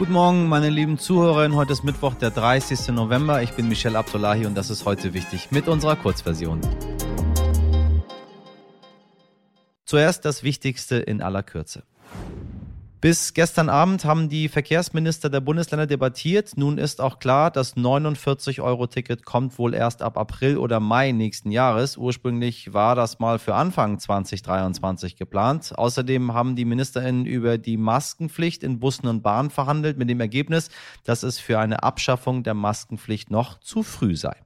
Guten Morgen, meine lieben Zuhörerinnen. Heute ist Mittwoch, der 30. November. Ich bin Michelle Abdullahi und das ist heute wichtig mit unserer Kurzversion. Zuerst das Wichtigste in aller Kürze. Bis gestern Abend haben die Verkehrsminister der Bundesländer debattiert. Nun ist auch klar, das 49-Euro-Ticket kommt wohl erst ab April oder Mai nächsten Jahres. Ursprünglich war das mal für Anfang 2023 geplant. Außerdem haben die Ministerinnen über die Maskenpflicht in Bussen und Bahnen verhandelt, mit dem Ergebnis, dass es für eine Abschaffung der Maskenpflicht noch zu früh sei.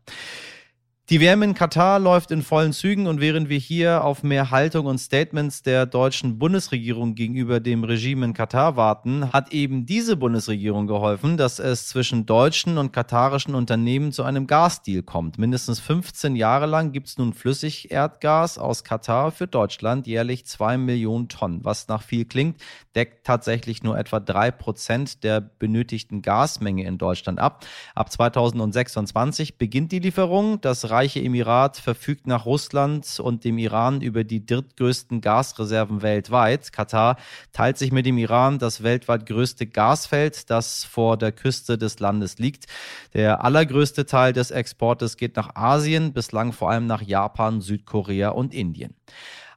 Die WM in Katar läuft in vollen Zügen und während wir hier auf mehr Haltung und Statements der deutschen Bundesregierung gegenüber dem Regime in Katar warten, hat eben diese Bundesregierung geholfen, dass es zwischen deutschen und katarischen Unternehmen zu einem Gasdeal kommt. Mindestens 15 Jahre lang gibt es nun Flüssigerdgas aus Katar für Deutschland, jährlich zwei Millionen Tonnen. Was nach viel klingt, deckt tatsächlich nur etwa drei Prozent der benötigten Gasmenge in Deutschland ab. Ab 2026 beginnt die Lieferung. Das reiche Emirat verfügt nach Russland und dem Iran über die drittgrößten Gasreserven weltweit. Katar teilt sich mit dem Iran das weltweit größte Gasfeld, das vor der Küste des Landes liegt. Der allergrößte Teil des Exportes geht nach Asien, bislang vor allem nach Japan, Südkorea und Indien.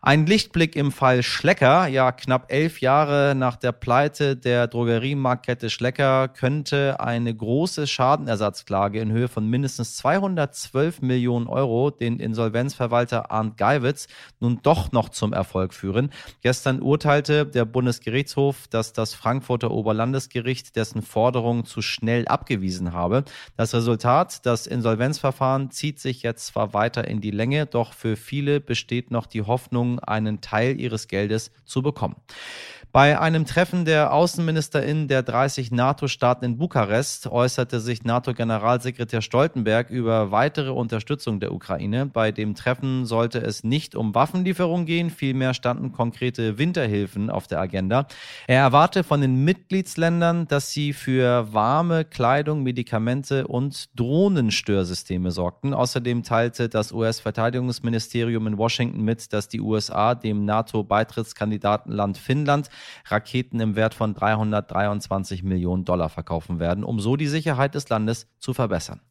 Ein Lichtblick im Fall Schlecker. Ja, knapp elf Jahre nach der Pleite der Drogeriemarktkette Schlecker könnte eine große Schadenersatzklage in Höhe von mindestens 212 Millionen Euro den Insolvenzverwalter Arndt Geiwitz nun doch noch zum Erfolg führen. Gestern urteilte der Bundesgerichtshof, dass das Frankfurter Oberlandesgericht dessen Forderung zu schnell abgewiesen habe. Das Resultat, das Insolvenzverfahren zieht sich jetzt zwar weiter in die Länge, doch für viele besteht noch die Hoffnung, einen Teil ihres Geldes zu bekommen. Bei einem Treffen der AußenministerInnen der 30 NATO-Staaten in Bukarest äußerte sich NATO-Generalsekretär Stoltenberg über weitere Unterstützung der Ukraine. Bei dem Treffen sollte es nicht um Waffenlieferungen gehen, vielmehr standen konkrete Winterhilfen auf der Agenda. Er erwarte von den Mitgliedsländern, dass sie für warme Kleidung, Medikamente und Drohnenstörsysteme sorgten. Außerdem teilte das US-Verteidigungsministerium in Washington mit, dass die USA dem NATO-Beitrittskandidatenland Finnland Raketen im Wert von 323 Millionen Dollar verkaufen werden, um so die Sicherheit des Landes zu verbessern.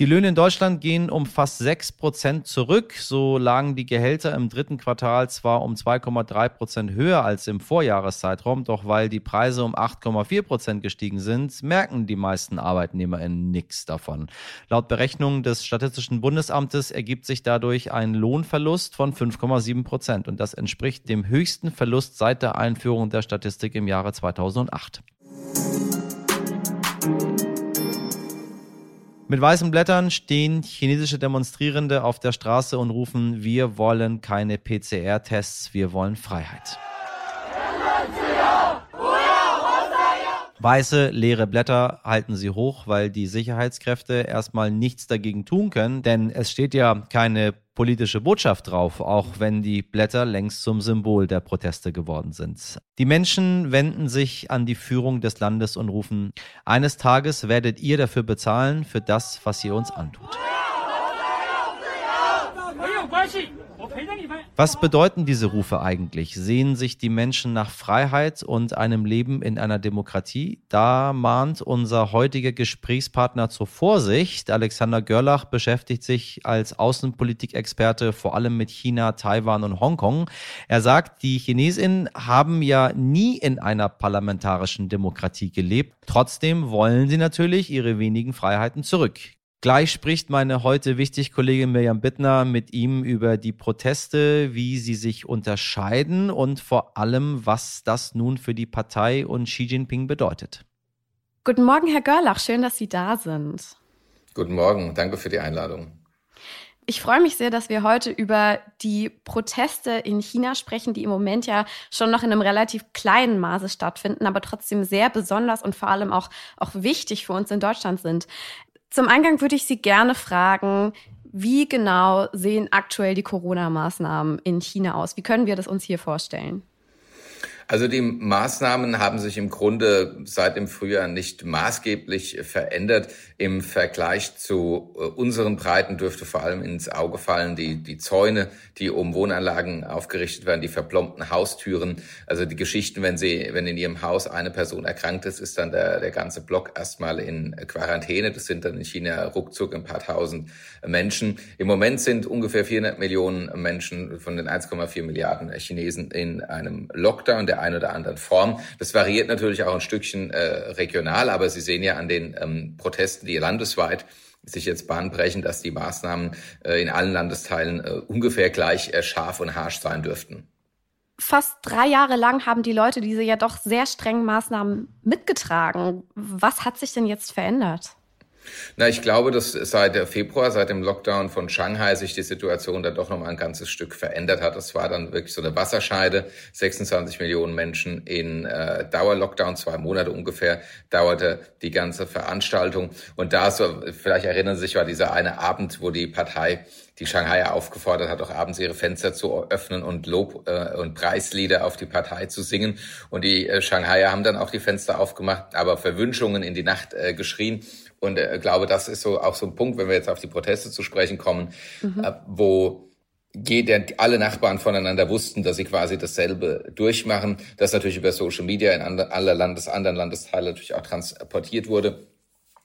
Die Löhne in Deutschland gehen um fast 6 Prozent zurück. So lagen die Gehälter im dritten Quartal zwar um 2,3 Prozent höher als im Vorjahreszeitraum, doch weil die Preise um 8,4 Prozent gestiegen sind, merken die meisten ArbeitnehmerInnen nichts davon. Laut Berechnungen des Statistischen Bundesamtes ergibt sich dadurch ein Lohnverlust von 5,7 Prozent und das entspricht dem höchsten Verlust seit der Einführung der Statistik im Jahre 2008. Mit weißen Blättern stehen chinesische Demonstrierende auf der Straße und rufen, wir wollen keine PCR-Tests, wir wollen Freiheit. Weiße, leere Blätter halten sie hoch, weil die Sicherheitskräfte erstmal nichts dagegen tun können, denn es steht ja keine politische Botschaft drauf, auch wenn die Blätter längst zum Symbol der Proteste geworden sind. Die Menschen wenden sich an die Führung des Landes und rufen, eines Tages werdet ihr dafür bezahlen, für das, was ihr uns antut. Was bedeuten diese Rufe eigentlich? Sehen sich die Menschen nach Freiheit und einem Leben in einer Demokratie? Da mahnt unser heutiger Gesprächspartner zur Vorsicht. Alexander Görlach beschäftigt sich als Außenpolitikexperte vor allem mit China, Taiwan und Hongkong. Er sagt, die Chinesinnen haben ja nie in einer parlamentarischen Demokratie gelebt. Trotzdem wollen sie natürlich ihre wenigen Freiheiten zurück. Gleich spricht meine heute wichtig Kollegin Mirjam Bittner mit ihm über die Proteste, wie sie sich unterscheiden und vor allem, was das nun für die Partei und Xi Jinping bedeutet. Guten Morgen, Herr Görlach, schön, dass Sie da sind. Guten Morgen, danke für die Einladung. Ich freue mich sehr, dass wir heute über die Proteste in China sprechen, die im Moment ja schon noch in einem relativ kleinen Maße stattfinden, aber trotzdem sehr besonders und vor allem auch, auch wichtig für uns in Deutschland sind. Zum Eingang würde ich Sie gerne fragen, wie genau sehen aktuell die Corona-Maßnahmen in China aus? Wie können wir das uns hier vorstellen? Also die Maßnahmen haben sich im Grunde seit dem Frühjahr nicht maßgeblich verändert. Im Vergleich zu äh, unseren Breiten dürfte vor allem ins Auge fallen die, die Zäune, die um Wohnanlagen aufgerichtet werden, die verplombten Haustüren. Also die Geschichten, wenn sie, wenn in ihrem Haus eine Person erkrankt ist, ist dann der, der ganze Block erstmal in Quarantäne. Das sind dann in China ruckzuck ein paar tausend Menschen. Im Moment sind ungefähr 400 Millionen Menschen von den 1,4 Milliarden Chinesen in einem Lockdown. Der einen oder anderen Form. Das variiert natürlich auch ein Stückchen äh, regional, aber Sie sehen ja an den ähm, Protesten, die landesweit sich jetzt bahnbrechen, dass die Maßnahmen äh, in allen Landesteilen äh, ungefähr gleich äh, scharf und harsch sein dürften. Fast drei Jahre lang haben die Leute diese ja doch sehr strengen Maßnahmen mitgetragen. Was hat sich denn jetzt verändert? Na, ich glaube, dass seit Februar, seit dem Lockdown von Shanghai sich die Situation dann doch noch mal ein ganzes Stück verändert hat. Das war dann wirklich so eine Wasserscheide. 26 Millionen Menschen in äh, Dauerlockdown, zwei Monate ungefähr dauerte die ganze Veranstaltung. Und da, so, vielleicht erinnern Sie sich, war dieser eine Abend, wo die Partei die Shanghai aufgefordert hat, auch abends ihre Fenster zu öffnen und Lob- äh, und Preislieder auf die Partei zu singen. Und die äh, Shanghaier haben dann auch die Fenster aufgemacht, aber Verwünschungen in die Nacht äh, geschrien. Und äh, glaube, das ist so auch so ein Punkt, wenn wir jetzt auf die Proteste zu sprechen kommen, mhm. äh, wo jeder, alle Nachbarn voneinander wussten, dass sie quasi dasselbe durchmachen, das natürlich über Social Media in andre, aller Landes, anderen Landesteile natürlich auch transportiert wurde.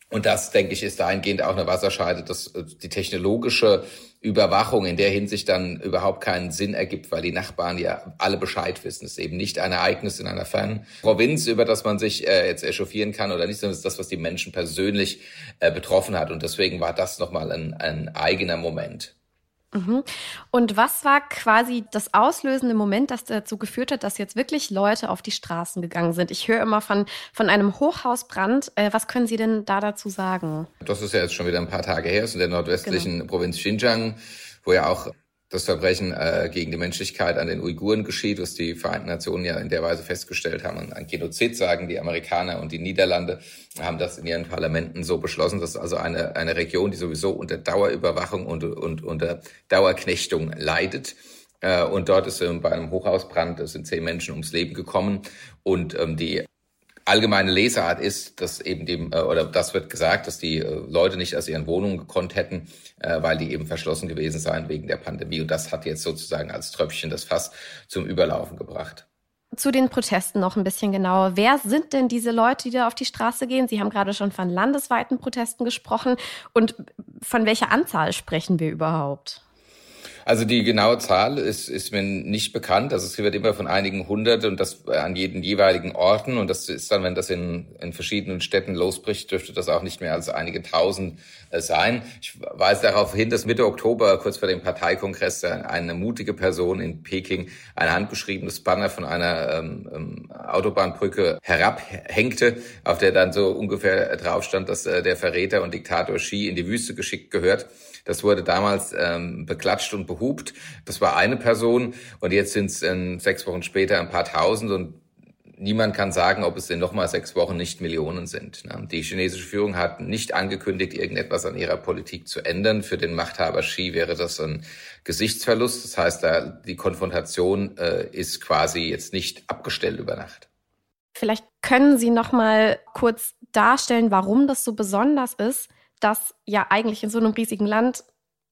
Und das, denke ich, ist dahingehend auch eine Wasserscheide, dass äh, die technologische Überwachung in der Hinsicht dann überhaupt keinen Sinn ergibt, weil die Nachbarn ja alle Bescheid wissen. Es ist eben nicht ein Ereignis in einer fernen Provinz, über das man sich äh, jetzt echauffieren kann oder nicht, sondern es ist das, was die Menschen persönlich äh, betroffen hat. Und deswegen war das nochmal ein, ein eigener Moment. Mhm. Und was war quasi das auslösende Moment, das dazu geführt hat, dass jetzt wirklich Leute auf die Straßen gegangen sind? Ich höre immer von, von einem Hochhausbrand. Äh, was können Sie denn da dazu sagen? Das ist ja jetzt schon wieder ein paar Tage her, ist in der nordwestlichen genau. Provinz Xinjiang, wo ja auch das Verbrechen äh, gegen die Menschlichkeit an den Uiguren geschieht, was die Vereinten Nationen ja in der Weise festgestellt haben. Ein Genozid sagen die Amerikaner und die Niederlande haben das in ihren Parlamenten so beschlossen. Das ist also eine, eine Region, die sowieso unter Dauerüberwachung und, und unter Dauerknechtung leidet. Äh, und dort ist ähm, bei einem Hochhausbrand sind zehn Menschen ums Leben gekommen. Und ähm, die allgemeine Lesart ist, dass eben dem, äh, oder das wird gesagt, dass die äh, Leute nicht aus ihren Wohnungen gekonnt hätten, äh, weil die eben verschlossen gewesen seien wegen der Pandemie. Und das hat jetzt sozusagen als Tröpfchen das Fass zum Überlaufen gebracht. Zu den Protesten noch ein bisschen genauer. Wer sind denn diese Leute, die da auf die Straße gehen? Sie haben gerade schon von landesweiten Protesten gesprochen. Und von welcher Anzahl sprechen wir überhaupt? Also die genaue Zahl ist, ist mir nicht bekannt. Also es wird immer von einigen hundert und das an jeden jeweiligen Orten. Und das ist dann, wenn das in, in verschiedenen Städten losbricht, dürfte das auch nicht mehr als einige tausend äh, sein. Ich weise darauf hin, dass Mitte Oktober, kurz vor dem Parteikongress, eine mutige Person in Peking ein handgeschriebenes Banner von einer ähm, ähm, Autobahnbrücke herabhängte, auf der dann so ungefähr drauf stand, dass äh, der Verräter und Diktator Xi in die Wüste geschickt gehört. Das wurde damals ähm, beklatscht und behupt. Das war eine Person und jetzt sind es ähm, sechs Wochen später ein paar tausend und niemand kann sagen, ob es in nochmal sechs Wochen nicht Millionen sind. Die chinesische Führung hat nicht angekündigt, irgendetwas an ihrer Politik zu ändern. Für den Machthaber Xi wäre das ein Gesichtsverlust. Das heißt, die Konfrontation äh, ist quasi jetzt nicht abgestellt über Nacht. Vielleicht können Sie noch mal kurz darstellen, warum das so besonders ist, dass ja eigentlich in so einem riesigen Land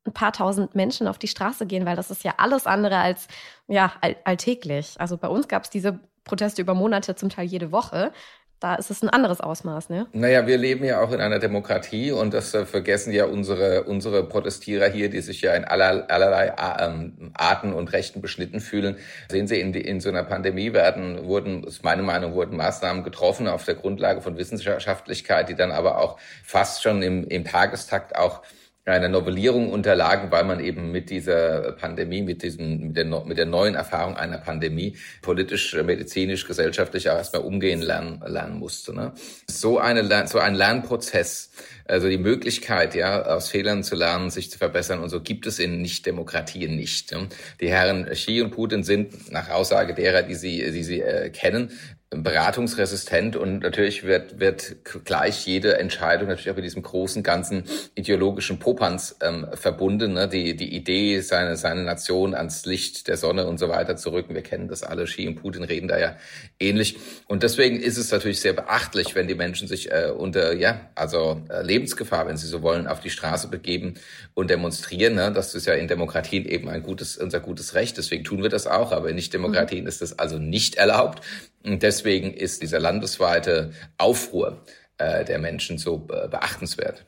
ein paar tausend Menschen auf die Straße gehen, weil das ist ja alles andere als ja, all alltäglich. Also bei uns gab es diese Proteste über Monate, zum Teil jede Woche. Da ist es ein anderes Ausmaß, ne? Naja, wir leben ja auch in einer Demokratie und das äh, vergessen ja unsere, unsere Protestierer hier, die sich ja in aller, allerlei ähm, Arten und Rechten beschnitten fühlen. Sehen Sie, in, in so einer Pandemie werden, wurden, ist meine Meinung, wurden Maßnahmen getroffen auf der Grundlage von Wissenschaftlichkeit, die dann aber auch fast schon im, im Tagestakt auch einer Novellierung unterlagen, weil man eben mit dieser Pandemie, mit diesem, mit der, mit der neuen Erfahrung einer Pandemie politisch, medizinisch, gesellschaftlich auch erstmal umgehen lernen, lernen musste. Ne? So eine, so ein Lernprozess, also die Möglichkeit, ja, aus Fehlern zu lernen, sich zu verbessern und so gibt es in Nicht-Demokratien nicht. Ne? Die Herren Xi und Putin sind nach Aussage derer, die sie, die sie äh, kennen, beratungsresistent und natürlich wird, wird gleich jede Entscheidung natürlich auch mit diesem großen, ganzen ideologischen Popanz ähm, verbunden. Ne? Die, die Idee, seine, seine Nation ans Licht der Sonne und so weiter zu rücken. Wir kennen das alle, Xi und Putin reden da ja ähnlich. Und deswegen ist es natürlich sehr beachtlich, wenn die Menschen sich äh, unter, ja, also äh, Lebensgefahr, wenn sie so wollen, auf die Straße begeben und demonstrieren. Ne? Das ist ja in Demokratien eben ein gutes, unser gutes Recht. Deswegen tun wir das auch. Aber in Nicht-Demokratien mhm. ist das also nicht erlaubt. Und deswegen ist dieser landesweite Aufruhr äh, der Menschen so äh, beachtenswert.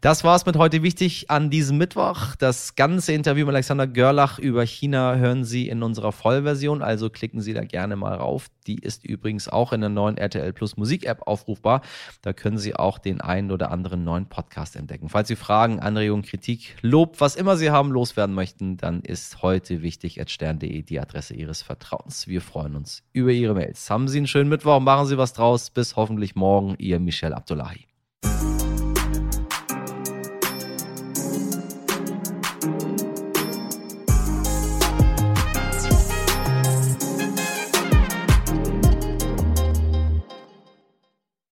Das war's mit heute wichtig an diesem Mittwoch. Das ganze Interview mit Alexander Görlach über China hören Sie in unserer Vollversion, also klicken Sie da gerne mal rauf. Die ist übrigens auch in der neuen RTL Plus Musik App aufrufbar. Da können Sie auch den einen oder anderen neuen Podcast entdecken. Falls Sie Fragen, Anregungen, Kritik, Lob, was immer Sie haben, loswerden möchten, dann ist heute wichtig stern.de die Adresse Ihres Vertrauens. Wir freuen uns über Ihre Mails. Haben Sie einen schönen Mittwoch, machen Sie was draus. Bis hoffentlich morgen, Ihr Michel Abdullahi.